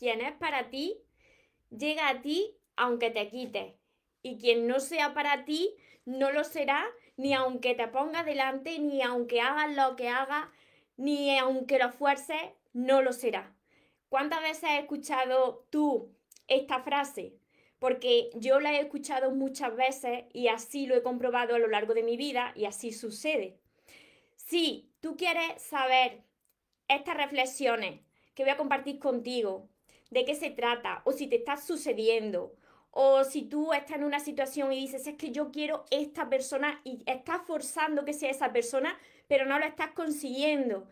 quien es para ti, llega a ti aunque te quites. Y quien no sea para ti, no lo será ni aunque te ponga delante, ni aunque hagas lo que hagas, ni aunque lo fuerces, no lo será. ¿Cuántas veces has escuchado tú esta frase? Porque yo la he escuchado muchas veces y así lo he comprobado a lo largo de mi vida y así sucede. Si tú quieres saber estas reflexiones que voy a compartir contigo, de qué se trata, o si te está sucediendo, o si tú estás en una situación y dices, es que yo quiero esta persona y estás forzando que sea esa persona, pero no lo estás consiguiendo.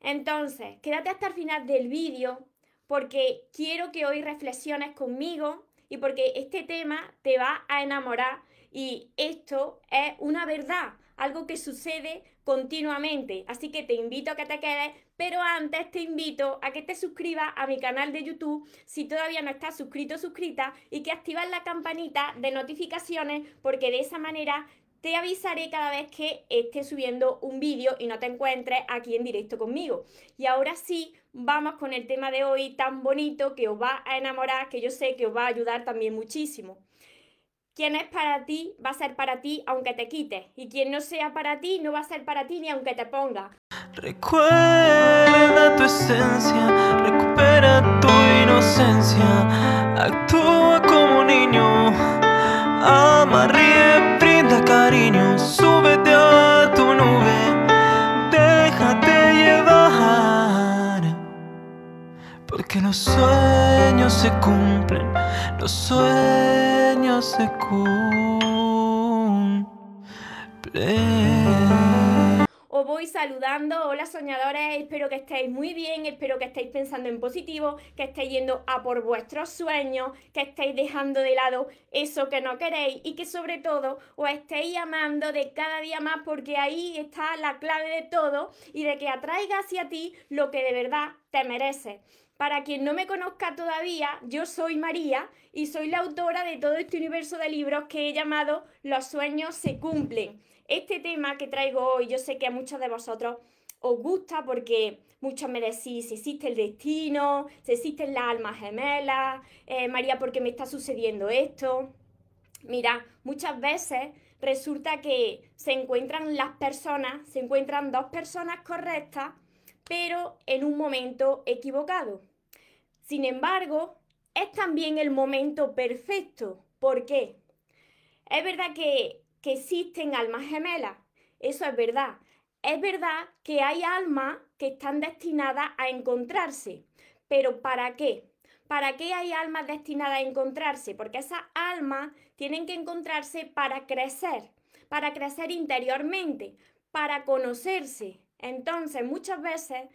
Entonces, quédate hasta el final del vídeo porque quiero que hoy reflexiones conmigo y porque este tema te va a enamorar y esto es una verdad, algo que sucede continuamente. Así que te invito a que te quedes, pero antes te invito a que te suscribas a mi canal de YouTube si todavía no estás suscrito o suscrita y que activas la campanita de notificaciones porque de esa manera te avisaré cada vez que esté subiendo un vídeo y no te encuentres aquí en directo conmigo. Y ahora sí, vamos con el tema de hoy tan bonito que os va a enamorar, que yo sé que os va a ayudar también muchísimo. Quien es para ti va a ser para ti aunque te quites. Y quien no sea para ti no va a ser para ti ni aunque te ponga. Recuerda tu esencia, recupera tu inocencia. Actúa como niño, ama, ríe, brinda cariño. Súbete a tu nube, Porque los sueños se cumplen, los sueños se cumplen. Os voy saludando, hola soñadores, espero que estéis muy bien, espero que estéis pensando en positivo, que estéis yendo a por vuestros sueños, que estéis dejando de lado eso que no queréis y que sobre todo os estéis amando de cada día más porque ahí está la clave de todo y de que atraiga hacia ti lo que de verdad te mereces. Para quien no me conozca todavía, yo soy María y soy la autora de todo este universo de libros que he llamado Los sueños se cumplen. Este tema que traigo hoy, yo sé que a muchos de vosotros os gusta porque muchos me decís si existe el destino, si existen las almas gemelas, eh, María, ¿por qué me está sucediendo esto? Mira, muchas veces resulta que se encuentran las personas, se encuentran dos personas correctas pero en un momento equivocado. Sin embargo, es también el momento perfecto. ¿Por qué? Es verdad que, que existen almas gemelas, eso es verdad. Es verdad que hay almas que están destinadas a encontrarse, pero ¿para qué? ¿Para qué hay almas destinadas a encontrarse? Porque esas almas tienen que encontrarse para crecer, para crecer interiormente, para conocerse, entonces, muchas veces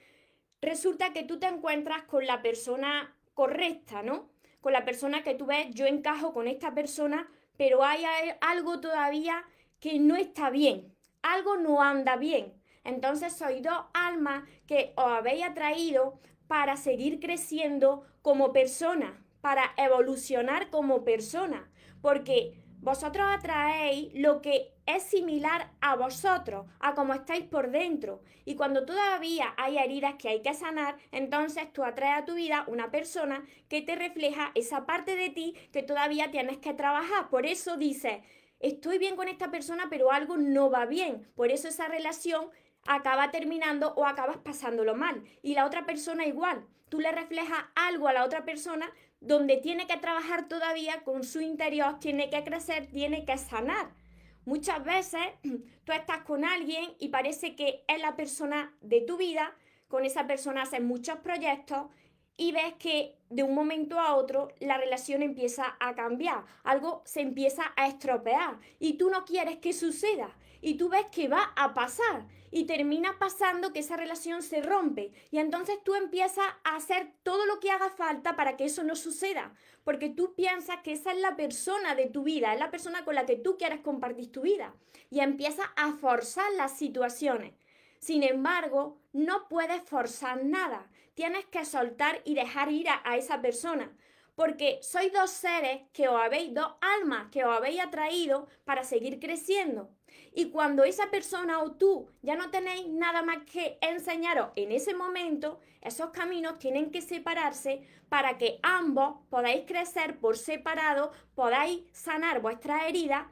resulta que tú te encuentras con la persona correcta, ¿no? Con la persona que tú ves, yo encajo con esta persona, pero hay algo todavía que no está bien, algo no anda bien. Entonces sois dos almas que os habéis atraído para seguir creciendo como persona, para evolucionar como persona, porque vosotros atraéis lo que es similar a vosotros, a cómo estáis por dentro. Y cuando todavía hay heridas que hay que sanar, entonces tú atraes a tu vida una persona que te refleja esa parte de ti que todavía tienes que trabajar. Por eso dices, estoy bien con esta persona, pero algo no va bien. Por eso esa relación acaba terminando o acabas pasándolo mal. Y la otra persona igual. Tú le reflejas algo a la otra persona donde tiene que trabajar todavía con su interior, tiene que crecer, tiene que sanar. Muchas veces tú estás con alguien y parece que es la persona de tu vida, con esa persona haces muchos proyectos y ves que de un momento a otro la relación empieza a cambiar, algo se empieza a estropear y tú no quieres que suceda y tú ves que va a pasar y termina pasando que esa relación se rompe y entonces tú empiezas a hacer todo lo que haga falta para que eso no suceda, porque tú piensas que esa es la persona de tu vida, es la persona con la que tú quieres compartir tu vida y empiezas a forzar las situaciones. Sin embargo, no puedes forzar nada, tienes que soltar y dejar ir a, a esa persona porque sois dos seres que os habéis, dos almas que os habéis atraído para seguir creciendo. Y cuando esa persona o tú ya no tenéis nada más que enseñaros en ese momento, esos caminos tienen que separarse para que ambos podáis crecer por separado, podáis sanar vuestras heridas.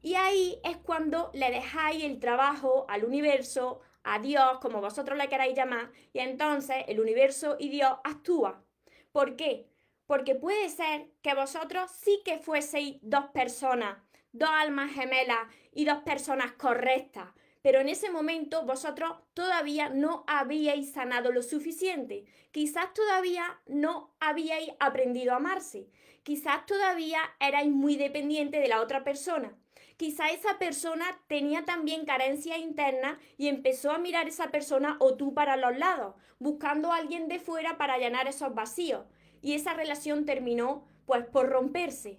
Y ahí es cuando le dejáis el trabajo al universo, a Dios, como vosotros le queráis llamar, y entonces el universo y Dios actúa. ¿Por qué? Porque puede ser que vosotros sí que fueseis dos personas, dos almas gemelas y dos personas correctas, pero en ese momento vosotros todavía no habíais sanado lo suficiente. Quizás todavía no habíais aprendido a amarse. Quizás todavía erais muy dependientes de la otra persona. Quizá esa persona tenía también carencias internas y empezó a mirar esa persona o tú para los lados, buscando a alguien de fuera para llenar esos vacíos. Y esa relación terminó pues por romperse.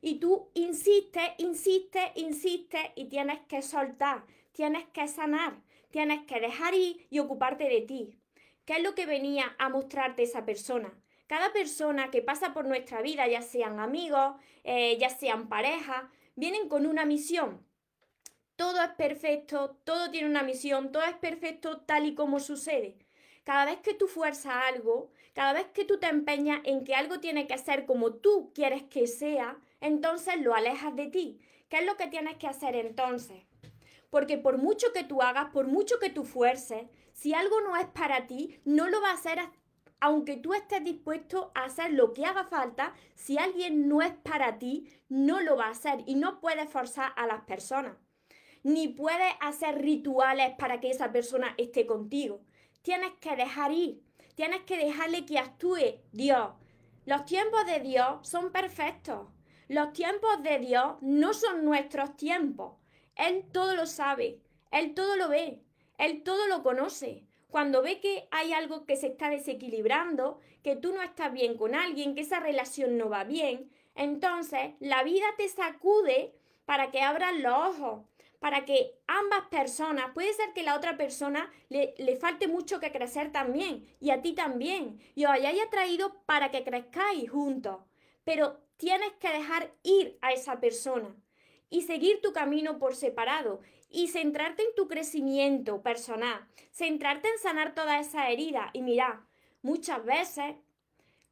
Y tú insistes, insistes, insistes y tienes que soltar, tienes que sanar, tienes que dejar ir y ocuparte de ti. ¿Qué es lo que venía a mostrarte esa persona? Cada persona que pasa por nuestra vida, ya sean amigos, eh, ya sean parejas, vienen con una misión. Todo es perfecto, todo tiene una misión, todo es perfecto tal y como sucede. Cada vez que tú fuerzas algo, cada vez que tú te empeñas en que algo tiene que ser como tú quieres que sea, entonces lo alejas de ti. ¿Qué es lo que tienes que hacer entonces? Porque por mucho que tú hagas, por mucho que tú fuerces, si algo no es para ti, no lo va a hacer aunque tú estés dispuesto a hacer lo que haga falta, si alguien no es para ti, no lo va a hacer y no puedes forzar a las personas. Ni puedes hacer rituales para que esa persona esté contigo. Tienes que dejar ir, tienes que dejarle que actúe Dios. Los tiempos de Dios son perfectos. Los tiempos de Dios no son nuestros tiempos. Él todo lo sabe, Él todo lo ve, Él todo lo conoce cuando ve que hay algo que se está desequilibrando, que tú no estás bien con alguien, que esa relación no va bien, entonces la vida te sacude para que abras los ojos, para que ambas personas, puede ser que la otra persona le, le, falte mucho que crecer también, y a ti también, y os hayáis atraído para que crezcáis juntos, pero tienes que dejar ir a esa persona y seguir tu camino por separado y centrarte en tu crecimiento personal, centrarte en sanar toda esa herida y mira, muchas veces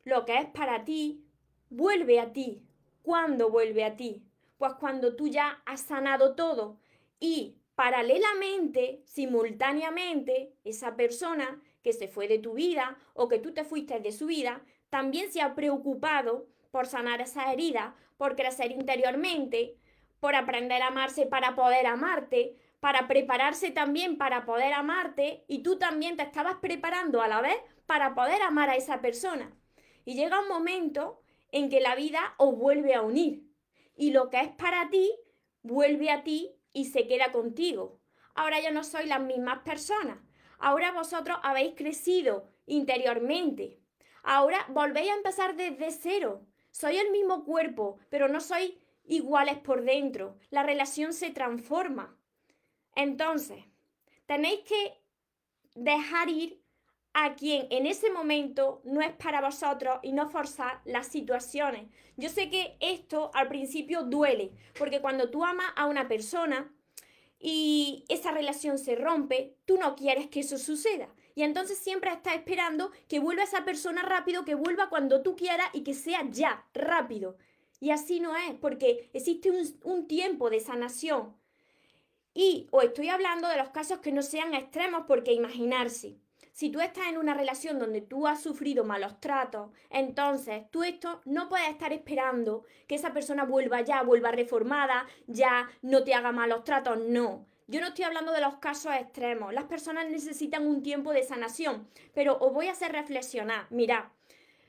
lo que es para ti vuelve a ti. ¿Cuándo vuelve a ti? Pues cuando tú ya has sanado todo y paralelamente, simultáneamente, esa persona que se fue de tu vida o que tú te fuiste de su vida, también se ha preocupado por sanar esa herida, por crecer interiormente, por aprender a amarse para poder amarte, para prepararse también para poder amarte y tú también te estabas preparando a la vez para poder amar a esa persona. Y llega un momento en que la vida os vuelve a unir y lo que es para ti vuelve a ti y se queda contigo. Ahora ya no sois las mismas personas. Ahora vosotros habéis crecido interiormente. Ahora volvéis a empezar desde cero. Soy el mismo cuerpo, pero no soy iguales por dentro. La relación se transforma. Entonces, tenéis que dejar ir a quien en ese momento no es para vosotros y no forzar las situaciones. Yo sé que esto al principio duele, porque cuando tú amas a una persona y esa relación se rompe, tú no quieres que eso suceda. Y entonces siempre estás esperando que vuelva esa persona rápido, que vuelva cuando tú quieras y que sea ya, rápido. Y así no es, porque existe un, tiempo de sanación. Y os estoy hablando de los casos que no sean extremos, porque imaginarse, si tú estás en una relación donde tú has sufrido malos tratos, entonces tú esto no puedes estar esperando que esa persona vuelva ya, vuelva reformada, ya no te haga malos tratos, no. Yo no estoy hablando de los casos extremos. Las personas necesitan un tiempo de sanación, pero os voy a hacer reflexionar. Mirad,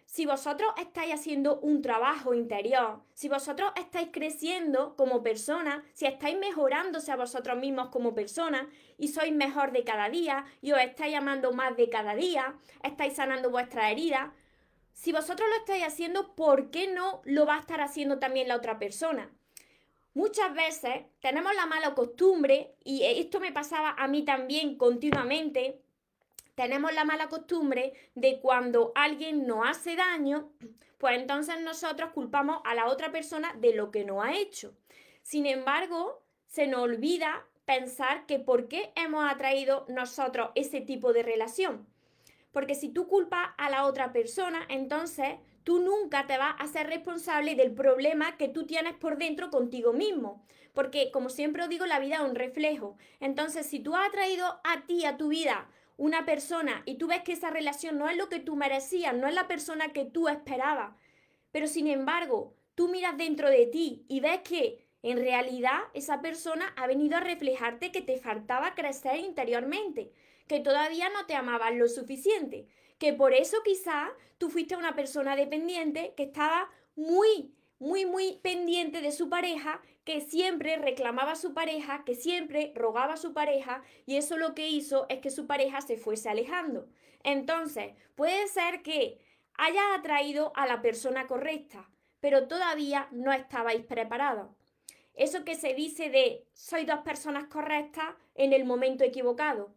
si vosotros estáis haciendo un trabajo interior, si vosotros estáis creciendo como persona, si estáis mejorándose a vosotros mismos como persona y sois mejor de cada día y os estáis amando más de cada día, estáis sanando vuestras heridas, si vosotros lo estáis haciendo, ¿por qué no lo va a estar haciendo también la otra persona? Muchas veces tenemos la mala costumbre, y esto me pasaba a mí también continuamente, tenemos la mala costumbre de cuando alguien nos hace daño, pues entonces nosotros culpamos a la otra persona de lo que nos ha hecho. Sin embargo, se nos olvida pensar que por qué hemos atraído nosotros ese tipo de relación. Porque si tú culpas a la otra persona, entonces tú nunca te vas a ser responsable del problema que tú tienes por dentro contigo mismo. Porque, como siempre os digo, la vida es un reflejo. Entonces, si tú has atraído a ti, a tu vida, una persona y tú ves que esa relación no es lo que tú merecías, no es la persona que tú esperabas, pero sin embargo, tú miras dentro de ti y ves que en realidad esa persona ha venido a reflejarte que te faltaba crecer interiormente, que todavía no te amabas lo suficiente, que por eso quizá tú fuiste una persona dependiente que estaba muy muy, muy pendiente de su pareja, que siempre reclamaba a su pareja, que siempre rogaba a su pareja, y eso lo que hizo es que su pareja se fuese alejando. Entonces, puede ser que hayas atraído a la persona correcta, pero todavía no estabais preparados. Eso que se dice de soy dos personas correctas en el momento equivocado.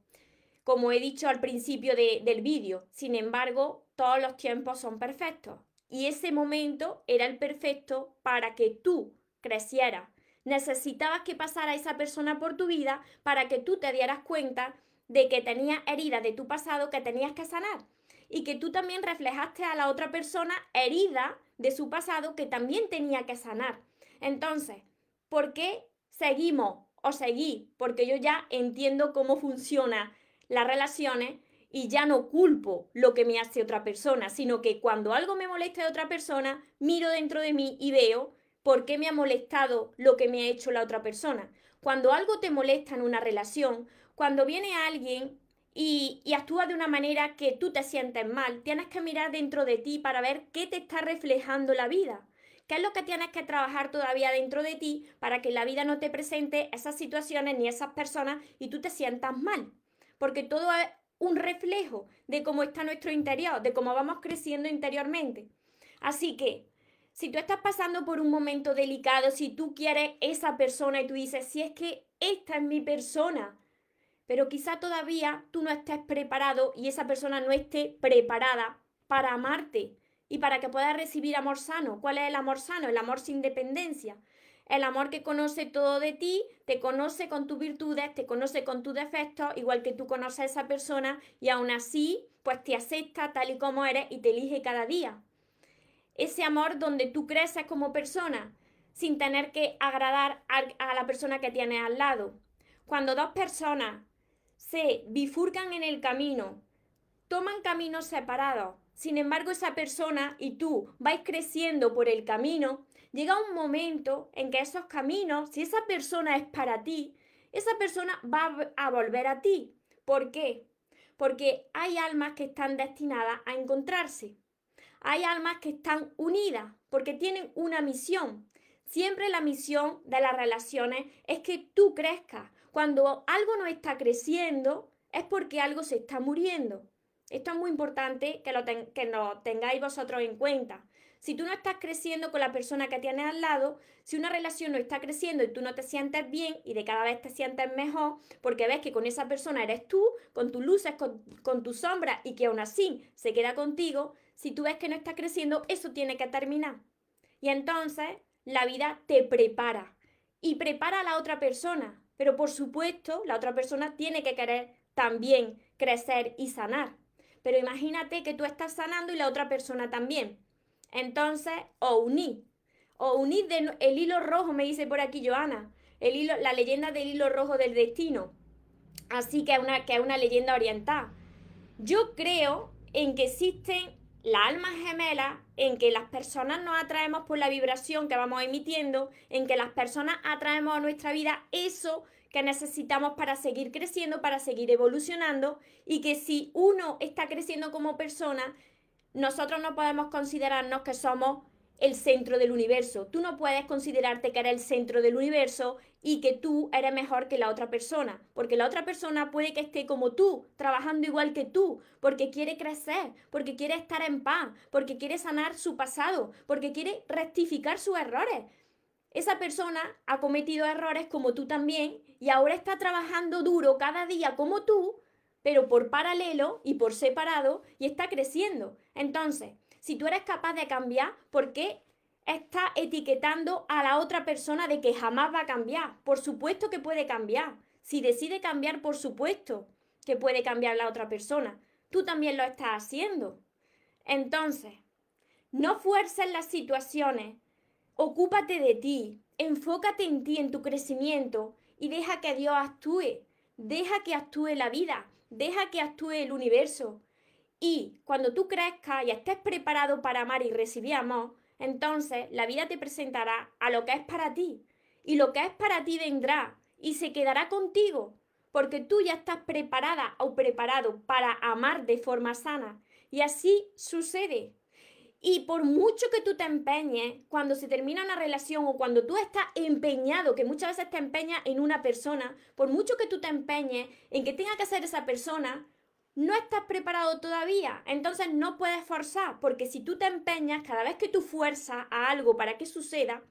Como he dicho al principio del vídeo, sin embargo, todos los tiempos son perfectos. Y ese momento era el perfecto para que tú crecieras. Necesitabas que pasara esa persona por tu vida para que tú te dieras cuenta de que tenías heridas de tu pasado que tenías que sanar. Y que tú también reflejaste a la otra persona herida de su pasado que también tenía que sanar. Entonces, ¿por qué seguimos o seguí? Porque yo ya entiendo cómo funcionan las relaciones y ya no culpo lo que me hace otra persona, sino que cuando algo me molesta de otra persona, miro dentro de mí y veo por qué me ha molestado lo que me ha hecho la otra persona. Cuando algo te molesta en una relación, cuando viene alguien y, y, actúa de una manera que tú te sientes mal, tienes que mirar dentro de ti para ver qué te está reflejando la vida. ¿Qué es lo que tienes que trabajar todavía dentro de ti para que la vida no te presente esas situaciones ni esas personas y tú te sientas mal? Porque todo es un reflejo de cómo está nuestro interior, de cómo vamos creciendo interiormente. Así que, si tú estás pasando por un momento delicado, si tú quieres esa persona y tú dices, si es que esta es mi persona, pero quizá todavía tú no estés preparado y esa persona no esté preparada para amarte y para que puedas recibir amor sano. ¿Cuál es el amor sano? El amor sin dependencia. El amor que conoce todo de ti, te conoce con tus virtudes, te conoce con tus defectos, igual que tú conoces a esa persona y aún así, pues te acepta tal y como eres y te elige cada día. Ese amor donde tú creces como persona, sin tener que agradar a, la persona que tienes al lado. Cuando dos personas se bifurcan en el camino, toman caminos separados, sin embargo esa persona y tú vais creciendo por el camino, llega un momento en que esos caminos, si esa persona es para ti, esa persona va a volver a ti. ¿Por qué? Porque hay almas que están destinadas a encontrarse. Hay almas que están unidas porque tienen una misión. Siempre la misión de las relaciones es que tú crezcas. Cuando algo no está creciendo es porque algo se está muriendo. Esto es muy importante que lo, que lo tengáis vosotros en cuenta. Si tú no estás creciendo con la persona que tienes al lado, si una relación no está creciendo y tú no te sientes bien y de cada vez te sientes mejor, porque ves que con esa persona eres tú, con tus luces, con, tus sombras y que aún así se queda contigo, si tú ves que no está creciendo, eso tiene que terminar. Y entonces la vida te prepara y prepara a la otra persona. Pero por supuesto, la otra persona tiene que querer también crecer y sanar. Pero imagínate que tú estás sanando y la otra persona también. Entonces, o uní. O unir el hilo rojo, me dice por aquí Joana. El hilo, la leyenda del hilo rojo del destino. Así que es una, que es una leyenda oriental. Yo creo en que existen las almas gemelas, en que las personas nos atraemos por la vibración que vamos emitiendo, en que las personas atraemos a nuestra vida eso que necesitamos para seguir creciendo, para seguir evolucionando, y que si uno está creciendo como persona, nosotros no podemos considerarnos que somos el centro del universo. Tú no puedes considerarte que eres el centro del universo y que tú eres mejor que la otra persona, porque la otra persona puede que esté como tú, trabajando igual que tú, porque quiere crecer, porque quiere estar en paz, porque quiere sanar su pasado, porque quiere rectificar sus errores. Esa persona ha cometido errores como tú también y ahora está trabajando duro cada día como tú pero por paralelo y por separado y está creciendo. Entonces, si tú eres capaz de cambiar, ¿por qué estás etiquetando a la otra persona de que jamás va a cambiar? Por supuesto que puede cambiar. Si decide cambiar, por supuesto que puede cambiar la otra persona. Tú también lo estás haciendo. Entonces, no fuerces las situaciones. Ocúpate de ti. Enfócate en ti, en tu crecimiento y deja que Dios actúe. Deja que actúe la vida. Deja que actúe el universo. Y cuando tú crezcas y estés preparado para amar y recibir amor, entonces la vida te presentará a lo que es para ti. Y lo que es para ti vendrá y se quedará contigo, porque tú ya estás preparada o preparado para amar de forma sana. Y así sucede. Y por mucho que tú te empeñes, cuando se termina una relación o cuando tú estás empeñado, que muchas veces te empeñas en una persona, por mucho que tú te empeñes en que tenga que ser esa persona, no estás preparado todavía. Entonces no puedes forzar, porque si tú te empeñas, cada vez que tú fuerzas a algo para que suceda,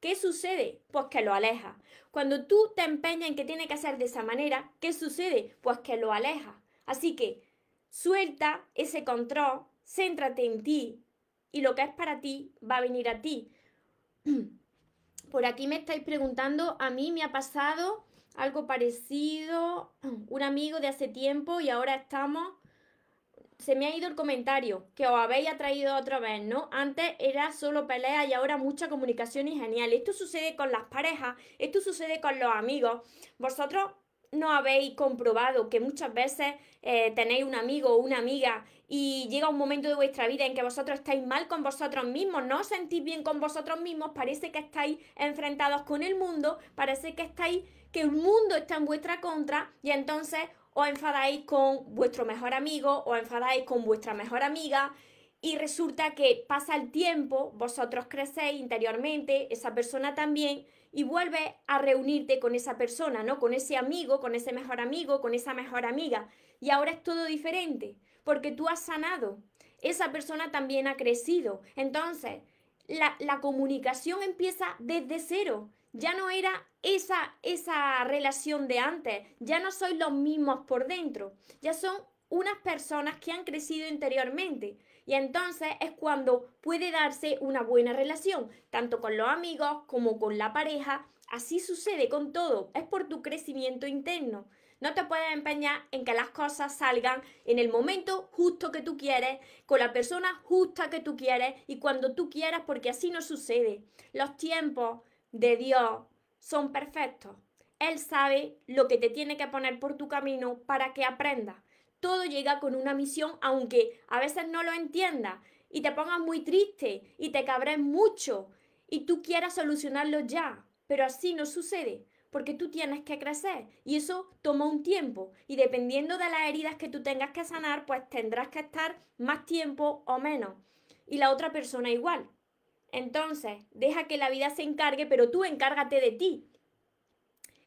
¿qué sucede? Pues que lo aleja. Cuando tú te empeñas en que tiene que ser de esa manera, ¿qué sucede? Pues que lo aleja. Así que suelta ese control, céntrate en ti, y lo que es para ti va a venir a ti. Por aquí me estáis preguntando, a mí me ha pasado algo parecido, un amigo de hace tiempo y ahora estamos... Se me ha ido el comentario que os habéis atraído otra vez, ¿no? Antes era solo pelea y ahora mucha comunicación y genial. Esto sucede con las parejas, esto sucede con los amigos. Vosotros no habéis comprobado que muchas veces eh, tenéis un amigo o una amiga y llega un momento de vuestra vida en que vosotros estáis mal con vosotros mismos, no os sentís bien con vosotros mismos, parece que estáis enfrentados con el mundo, parece que estáis, que el mundo está en vuestra contra y entonces os enfadáis con vuestro mejor amigo o enfadáis con vuestra mejor amiga y resulta que pasa el tiempo, vosotros crecéis interiormente, esa persona también, y vuelve a reunirte con esa persona, ¿no? Con ese amigo, con ese mejor amigo, con esa mejor amiga. Y ahora es todo diferente, porque tú has sanado. Esa persona también ha crecido. Entonces, la, comunicación empieza desde cero. Ya no era esa, esa relación de antes. Ya no sois los mismos por dentro. Ya son unas personas que han crecido interiormente. Y entonces es cuando puede darse una buena relación, tanto con los amigos como con la pareja. Así sucede con todo, es por tu crecimiento interno. No te puedes empeñar en que las cosas salgan en el momento justo que tú quieres, con la persona justa que tú quieres y cuando tú quieras, porque así no sucede. Los tiempos de Dios son perfectos. Él sabe lo que te tiene que poner por tu camino para que aprendas todo llega con una misión, aunque a veces no lo entiendas y te pongas muy triste y te cabres mucho y tú quieras solucionarlo ya. Pero así no sucede, porque tú tienes que crecer y eso toma un tiempo y dependiendo de las heridas que tú tengas que sanar, pues tendrás que estar más tiempo o menos. Y la otra persona igual. Entonces, deja que la vida se encargue, pero tú encárgate de ti.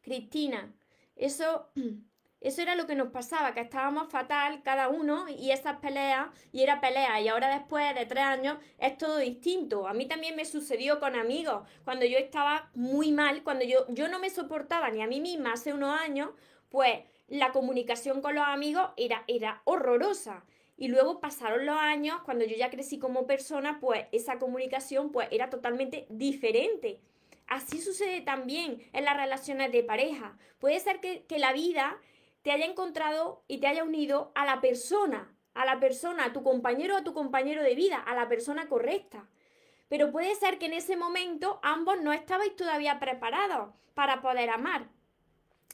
Cristina, eso Eso era lo que nos pasaba, que estábamos fatal cada uno y esas peleas, y era pelea, y ahora después de tres años es todo distinto. A mí también me sucedió con amigos, cuando yo estaba muy mal, cuando yo, yo no me soportaba ni a mí misma hace unos años, pues la comunicación con los amigos era, era horrorosa. Y luego pasaron los años, cuando yo ya crecí como persona, pues esa comunicación pues era totalmente diferente. Así sucede también en las relaciones de pareja. Puede ser que, que la vida te haya encontrado y te haya unido a la persona, a la persona, a tu compañero o a tu compañero de vida, a la persona correcta. Pero puede ser que en ese momento ambos no estabais todavía preparados para poder amar.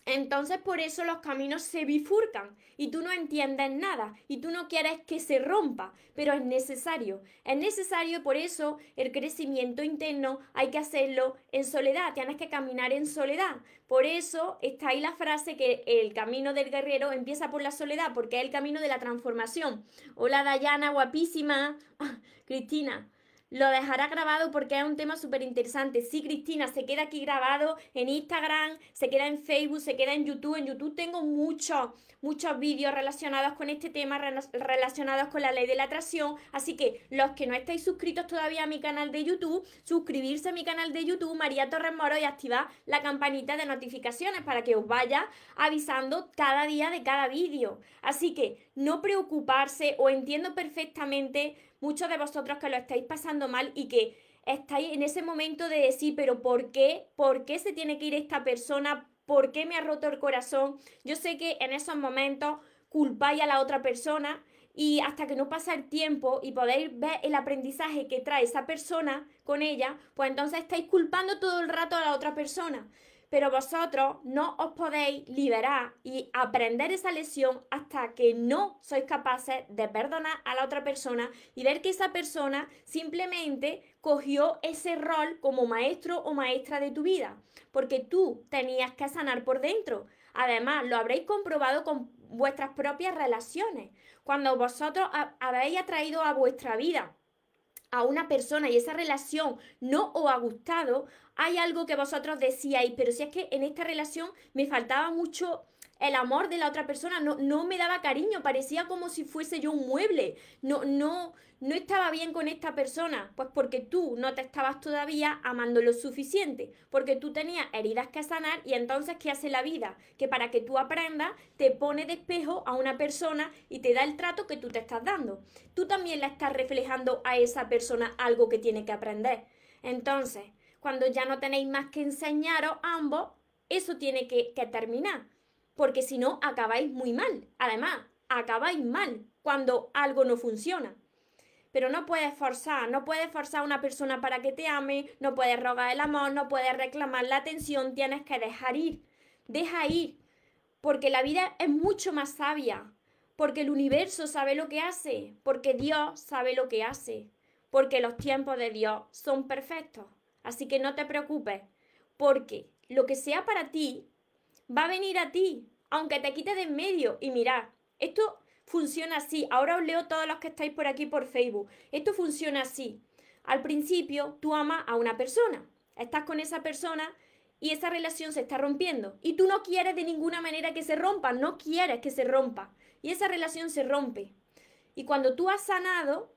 Entonces por eso los caminos se bifurcan y tú no entiendes nada y tú no quieres que se rompa, pero es necesario. Es necesario por eso el crecimiento interno hay que hacerlo en soledad, tienes que caminar en soledad. Por eso está ahí la frase que el camino del guerrero empieza por la soledad, porque es el camino de la transformación. Hola Dayana, guapísima. Cristina, lo dejará grabado porque es un tema súper interesante. Sí, Cristina, se queda aquí grabado en Instagram, se queda en Facebook, se queda en YouTube. En YouTube tengo muchos, muchos vídeos relacionados con este tema, relacionados con la ley de la atracción. Así que los que no estáis suscritos todavía a mi canal de YouTube, suscribirse a mi canal de YouTube, María Torres Moro, y activar la campanita de notificaciones para que os vaya avisando cada día de cada vídeo. Así que no preocuparse, o entiendo perfectamente muchos de vosotros que lo estáis pasando mal y que estáis en ese momento de decir, pero ¿por qué? ¿Por qué se tiene que ir esta persona? ¿Por qué me ha roto el corazón? Yo sé que en esos momentos culpáis a la otra persona y hasta que no pasa el tiempo y podéis ver el aprendizaje que trae esa persona con ella, pues entonces estáis culpando todo el rato a la otra persona pero vosotros no os podéis liberar y aprender esa lesión hasta que no sois capaces de perdonar a la otra persona y ver que esa persona simplemente cogió ese rol como maestro o maestra de tu vida, porque tú tenías que sanar por dentro. Además, lo habréis comprobado con vuestras propias relaciones. Cuando vosotros habéis atraído a vuestra vida a una persona y esa relación no os ha gustado, hay algo que vosotros decíais, pero si es que en esta relación me faltaba mucho el amor de la otra persona, no, no me daba cariño, parecía como si fuese yo un mueble, no, no, no estaba bien con esta persona, pues porque tú no te estabas todavía amando lo suficiente, porque tú tenías heridas que sanar y entonces ¿qué hace la vida? Que para que tú aprendas te pone de espejo a una persona y te da el trato que tú te estás dando. Tú también le estás reflejando a esa persona algo que tiene que aprender. Entonces, cuando ya no tenéis más que enseñaros ambos, eso tiene que, que terminar, porque si no, acabáis muy mal. Además, acabáis mal cuando algo no funciona pero no puedes forzar, no puedes forzar a una persona para que te ame, no puedes rogar el amor, no puedes reclamar la atención, tienes que dejar ir, deja ir, porque la vida es mucho más sabia, porque el universo sabe lo que hace, porque Dios sabe lo que hace, porque los tiempos de Dios son perfectos. Así que no te preocupes, porque lo que sea para ti va a venir a ti, aunque te quite de en medio. Y mirad, esto funciona así. Ahora os leo todos los que estáis por aquí por Facebook. Esto funciona así. Al principio tú amas a una persona. Estás con esa persona y esa relación se está rompiendo. Y tú no quieres de ninguna manera que se rompa. No quieres que se rompa. Y esa relación se rompe. Y cuando tú has sanado,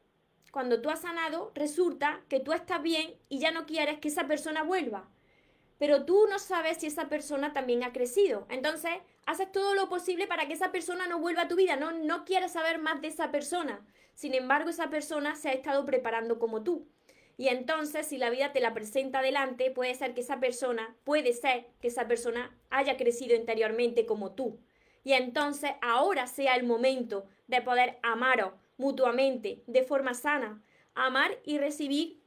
cuando tú has sanado, resulta que tú estás bien y ya no quieres que esa persona vuelva pero tú no sabes si esa persona también ha crecido. Entonces, haces todo lo posible para que esa persona no vuelva a tu vida, no, no quieres saber más de esa persona. Sin embargo, esa persona se ha estado preparando como tú. Y entonces, si la vida te la presenta adelante, puede ser que esa persona, puede ser que esa persona haya crecido interiormente como tú. Y entonces ahora sea el momento de poder amaros mutuamente de forma sana, amar y recibir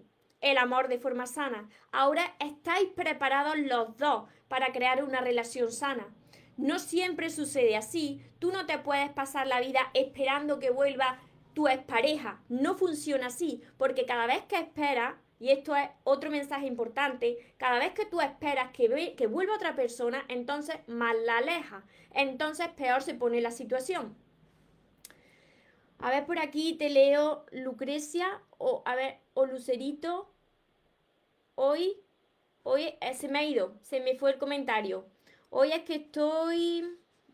el amor de forma sana. Ahora estáis preparados los dos para crear una relación sana. No siempre sucede así. Tú no te puedes pasar la vida esperando que vuelva tu expareja. No funciona así, porque cada vez que esperas, y esto es otro mensaje importante, cada vez que tú esperas que, que vuelva otra persona, entonces más la aleja. Entonces peor se pone la situación. A ver, por aquí te leo Lucrecia, o a ver, o Lucerito hoy, hoy eh, se me ha ido, se me fue el comentario. Hoy es que estoy,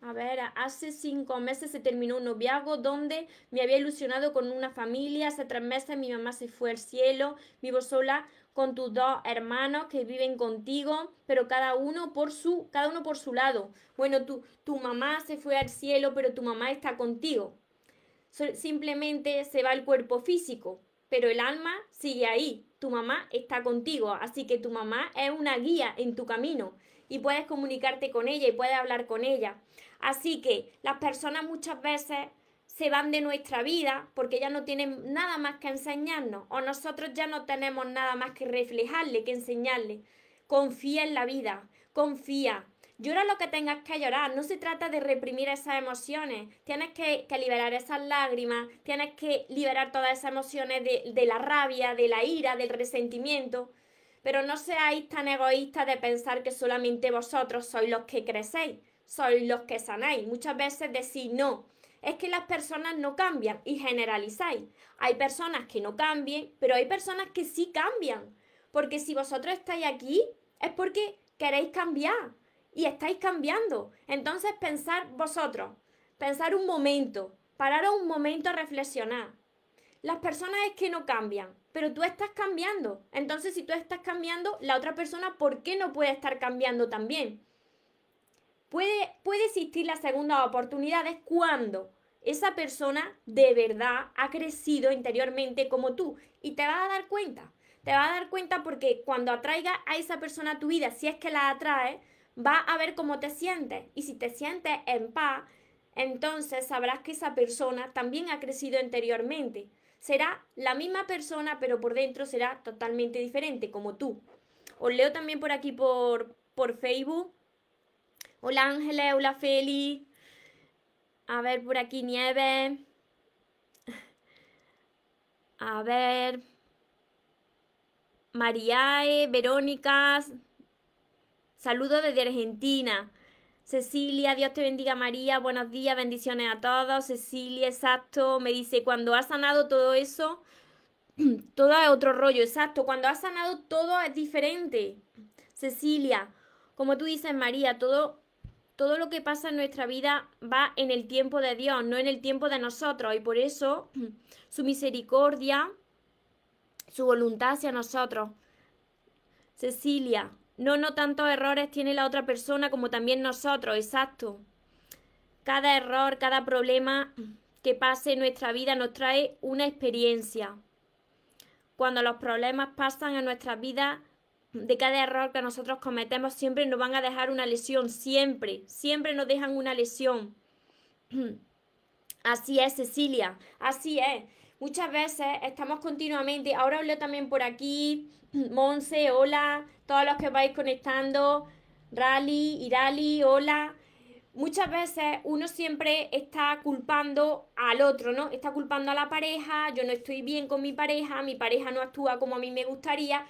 a ver, hace cinco meses se terminó un noviazgo donde me había ilusionado con una familia. Hace tres meses mi mamá se fue al cielo. Vivo sola con tus dos hermanos que viven contigo, pero cada uno por su, cada uno por su lado. Bueno, tu, tu mamá se fue al cielo, pero tu mamá está contigo. Simplemente se va el cuerpo físico, pero el alma sigue ahí tu mamá está contigo, así que tu mamá es una guía en tu camino y puedes comunicarte con ella y puedes hablar con ella. Así que las personas muchas veces se van de nuestra vida porque ya no tienen nada más que enseñarnos o nosotros ya no tenemos nada más que reflejarle, que enseñarle. Confía en la vida, confía, Llora lo que tengas que llorar, no se trata de reprimir esas emociones, tienes que, liberar esas lágrimas, tienes que liberar todas esas emociones de, de la rabia, de la ira, del resentimiento, pero no seáis tan egoístas de pensar que solamente vosotros sois los que crecéis, sois los que sanáis. Muchas veces decís, no, es que las personas no cambian y generalizáis. Hay personas que no cambien, pero hay personas que sí cambian. Porque si vosotros estáis aquí, es porque queréis cambiar y estáis cambiando. Entonces pensar vosotros, pensar un momento, pararos un momento a reflexionar. Las personas es que no cambian, pero tú estás cambiando. Entonces si tú estás cambiando, la otra persona, ¿por qué no puede estar cambiando también? Puede, puede existir la segunda oportunidad es cuando esa persona de verdad ha crecido interiormente como tú y te vas a dar cuenta. Te vas a dar cuenta porque cuando atraiga a esa persona a tu vida, si es que la atrae, va a ver cómo te sientes. Y si te sientes en paz, entonces sabrás que esa persona también ha crecido interiormente. Será la misma persona, pero por dentro será totalmente diferente, como tú. Os leo también por aquí por, por Facebook. Hola Ángeles, hola Feli. A ver, por aquí Nieve. A ver. Mariae, Verónica. Saludos desde Argentina. Cecilia, Dios te bendiga María, buenos días, bendiciones a todos. Cecilia, exacto, me dice, cuando has sanado todo eso, todo es otro rollo, exacto, cuando has sanado todo es diferente. Cecilia, como tú dices María, todo todo lo que pasa en nuestra vida va en el tiempo de Dios, no en el tiempo de nosotros. Y por eso su misericordia, su voluntad hacia nosotros. Cecilia, no, no tantos errores tiene la otra persona como también nosotros, exacto. Cada error, cada problema que pase en nuestra vida nos trae una experiencia. Cuando los problemas pasan en nuestra vida, de cada error que nosotros cometemos siempre nos van a dejar una lesión, siempre, siempre nos dejan una lesión. Así es, Cecilia, así es. Muchas veces estamos continuamente, ahora hablo también por aquí, Monse, hola, todos los que vais conectando, Rally, Irali, hola muchas veces uno siempre está culpando al otro, ¿no? Está culpando a la pareja, yo no estoy bien con mi pareja, mi pareja no actúa como a mí me gustaría,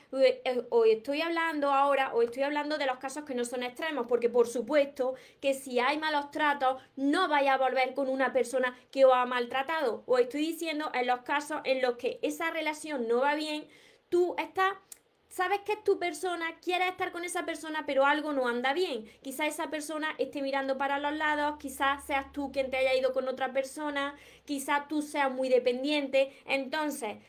o estoy hablando ahora, o estoy hablando de los casos que no son extremos, porque por supuesto que si hay malos tratos, no vaya a volver con una persona que os ha maltratado, o estoy diciendo en los casos en los que esa relación no va bien, tú estás sabes que es tu persona, quieres estar con esa persona, pero algo no anda bien. Quizás esa persona esté mirando para los lados, quizás seas tú quien te haya ido con otra persona, quizás tú seas muy dependiente. Entonces,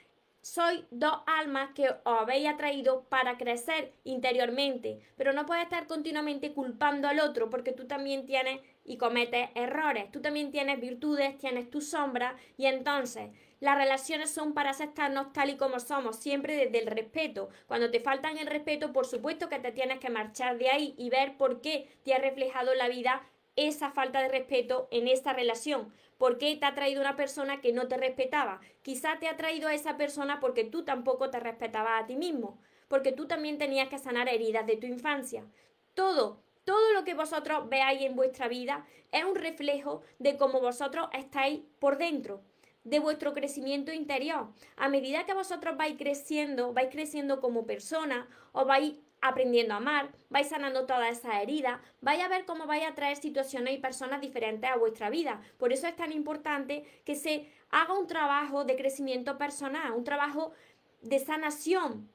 soy dos almas que os habéis atraído para crecer interiormente, pero no puedes estar continuamente culpando al otro porque tú también tienes y cometes errores, tú también tienes virtudes, tienes tu sombra y entonces las relaciones son para aceptarnos tal y como somos, siempre desde el respeto. Cuando te faltan el respeto, por supuesto que te tienes que marchar de ahí y ver por qué te ha reflejado en la vida esa falta de respeto en esa relación. ¿Por qué te ha traído una persona que no te respetaba? Quizá te ha traído a esa persona porque tú tampoco te respetabas a ti mismo, porque tú también tenías que sanar heridas de tu infancia. Todo, todo lo que vosotros veáis en vuestra vida es un reflejo de cómo vosotros estáis por dentro de vuestro crecimiento interior. A medida que vosotros vais creciendo, vais creciendo como persona, o vais aprendiendo a amar, vais sanando todas esas heridas, vais a ver cómo vais a traer situaciones y personas diferentes a vuestra vida. Por eso es tan importante que se haga un trabajo de crecimiento personal, un trabajo de sanación,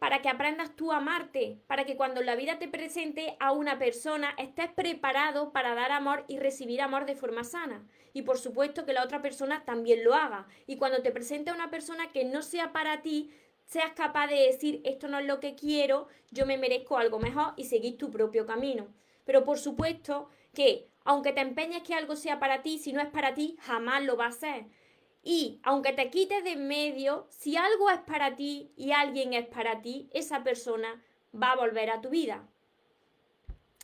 para que aprendas tú a amarte, para que cuando la vida te presente a una persona estés preparado para dar amor y recibir amor de forma sana. Y por supuesto que la otra persona también lo haga. Y cuando te presente a una persona que no sea para ti, seas capaz de decir esto no es lo que quiero, yo me merezco algo mejor y seguir tu propio camino. Pero por supuesto que aunque te empeñes que algo sea para ti, si no es para ti, jamás lo va a ser. Y aunque te quites de en medio, si algo es para ti y alguien es para ti, esa persona va a volver a tu vida.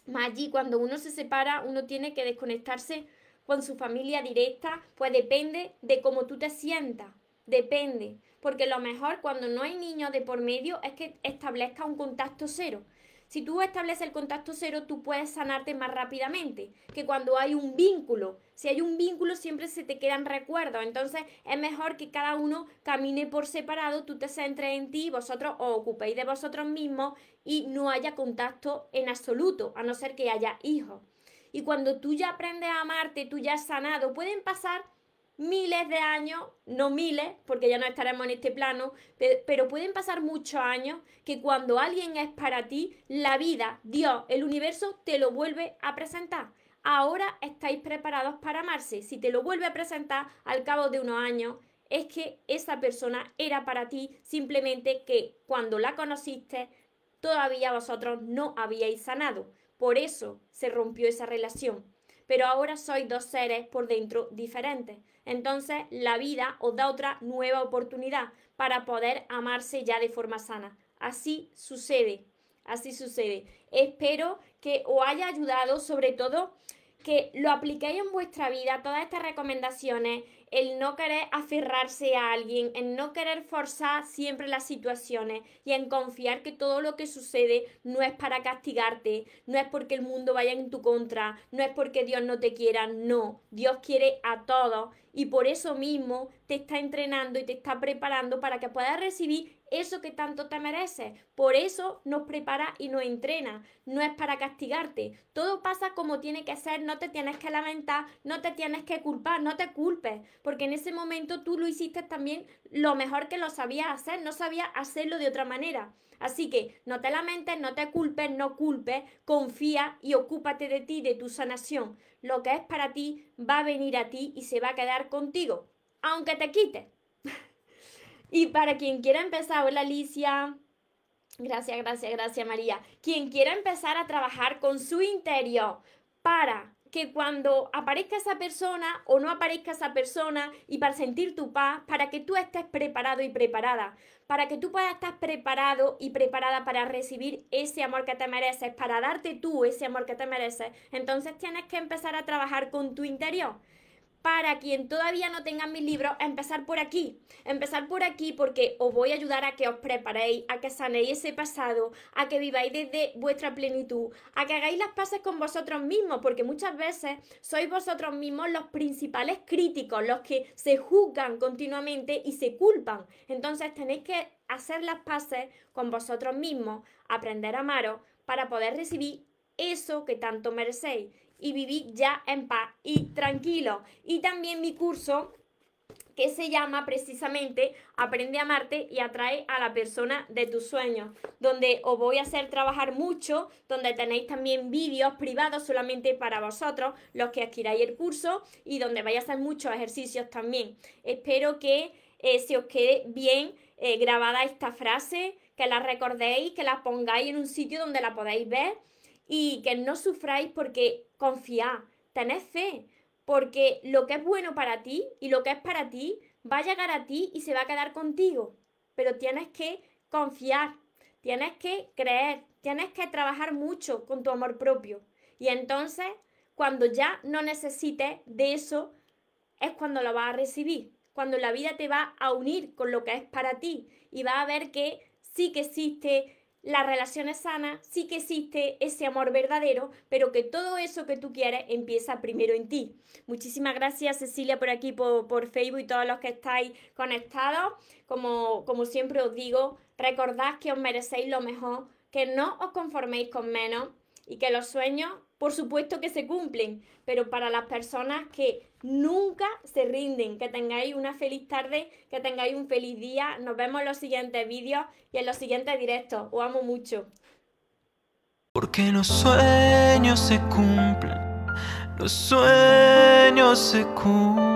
Más allí, cuando uno se separa, uno tiene que desconectarse con su familia directa, pues depende de cómo tú te sientas. Depende. Porque lo mejor cuando no hay niños de por medio es que establezca un contacto cero. Si tú estableces el contacto cero, tú puedes sanarte más rápidamente que cuando hay un vínculo. Si hay un vínculo, siempre se te quedan recuerdos. Entonces, es mejor que cada uno camine por separado, tú te centres en ti, vosotros os ocupéis de vosotros mismos y no haya contacto en absoluto, a no ser que haya hijos. Y cuando tú ya aprendes a amarte, tú ya has sanado, pueden pasar miles de años, no miles, porque ya no estaremos en este plano, pero pueden pasar muchos años que cuando alguien es para ti, la vida, Dios, el universo te lo vuelve a presentar. Ahora estáis preparados para amarse. Si te lo vuelve a presentar al cabo de unos años, es que esa persona era para ti, simplemente que cuando la conociste, todavía vosotros no habíais sanado. Por eso se rompió esa relación. Pero ahora sois dos seres por dentro diferentes. Entonces la vida os da otra nueva oportunidad para poder amarse ya de forma sana. Así sucede, así sucede. Espero que os haya ayudado sobre todo que lo apliquéis en vuestra vida, todas estas recomendaciones, el no querer aferrarse a alguien, el no querer forzar siempre las situaciones y en confiar que todo lo que sucede no es para castigarte, no es porque el mundo vaya en tu contra, no es porque Dios no te quiera, no, Dios quiere a todos y por eso mismo te está entrenando y te está preparando para que puedas recibir eso que tanto te mereces. Por eso nos prepara y nos entrena. No es para castigarte. Todo pasa como tiene que ser, no te tienes que lamentar, no te tienes que culpar, no te culpes, porque en ese momento tú lo hiciste también lo mejor que lo sabías hacer, no sabías hacerlo de otra manera. Así que no te lamentes, no te culpes, no culpes, confía y ocúpate de ti, de tu sanación. Lo que es para ti va a venir a ti y se va a quedar contigo, aunque te quite. Y para quien quiera empezar, hola Alicia. Gracias, gracias, gracias María. Quien quiera empezar a trabajar con su interior para que cuando aparezca esa persona o no aparezca esa persona y para sentir tu paz, para que tú estés preparado y preparada, para que tú puedas estar preparado y preparada para recibir ese amor que te mereces, para darte tú ese amor que te mereces, entonces tienes que empezar a trabajar con tu interior para quien todavía no tenga mis libros, empezar por aquí. Empezar por aquí porque os voy a ayudar a que os preparéis, a que sanéis ese pasado, a que viváis desde vuestra plenitud, a que hagáis las paces con vosotros mismos, porque muchas veces sois vosotros mismos los principales críticos, los que se juzgan continuamente y se culpan. Entonces tenéis que hacer las paces con vosotros mismos, aprender a amaros para poder recibir eso que tanto merecéis y viví ya en paz y tranquilo. Y también mi curso que se llama precisamente Aprende a amarte y atrae a la persona de tus sueños, donde os voy a hacer trabajar mucho, donde tenéis también vídeos privados solamente para vosotros, los que adquiráis el curso, y donde vais a hacer muchos ejercicios también. Espero que eh, se os quede bien eh, grabada esta frase, que la recordéis, que la pongáis en un sitio donde la podáis ver y que no sufráis porque confiad, tened fe, porque lo que es bueno para ti y lo que es para ti va a llegar a ti y se va a quedar contigo. Pero tienes que confiar, tienes que creer, tienes que trabajar mucho con tu amor propio. Y entonces, cuando ya no necesites de eso, es cuando lo vas a recibir, cuando la vida te va a unir con lo que es para ti y va a ver que sí que existe las relaciones sanas, sí que existe ese amor verdadero, pero que todo eso que tú quieres empieza primero en ti. Muchísimas gracias Cecilia por aquí, por, Facebook y todos los que estáis conectados. Como, como siempre os digo, recordad que os merecéis lo mejor, que no os conforméis con menos y que los sueños, por supuesto que se cumplen, pero para las personas que nunca se rinden, que tengáis una feliz tarde, que tengáis un feliz día. Nos vemos en los siguientes vídeos y en los siguientes directos. Os amo mucho. Porque los sueños se cumplen, los sueños se cumplen.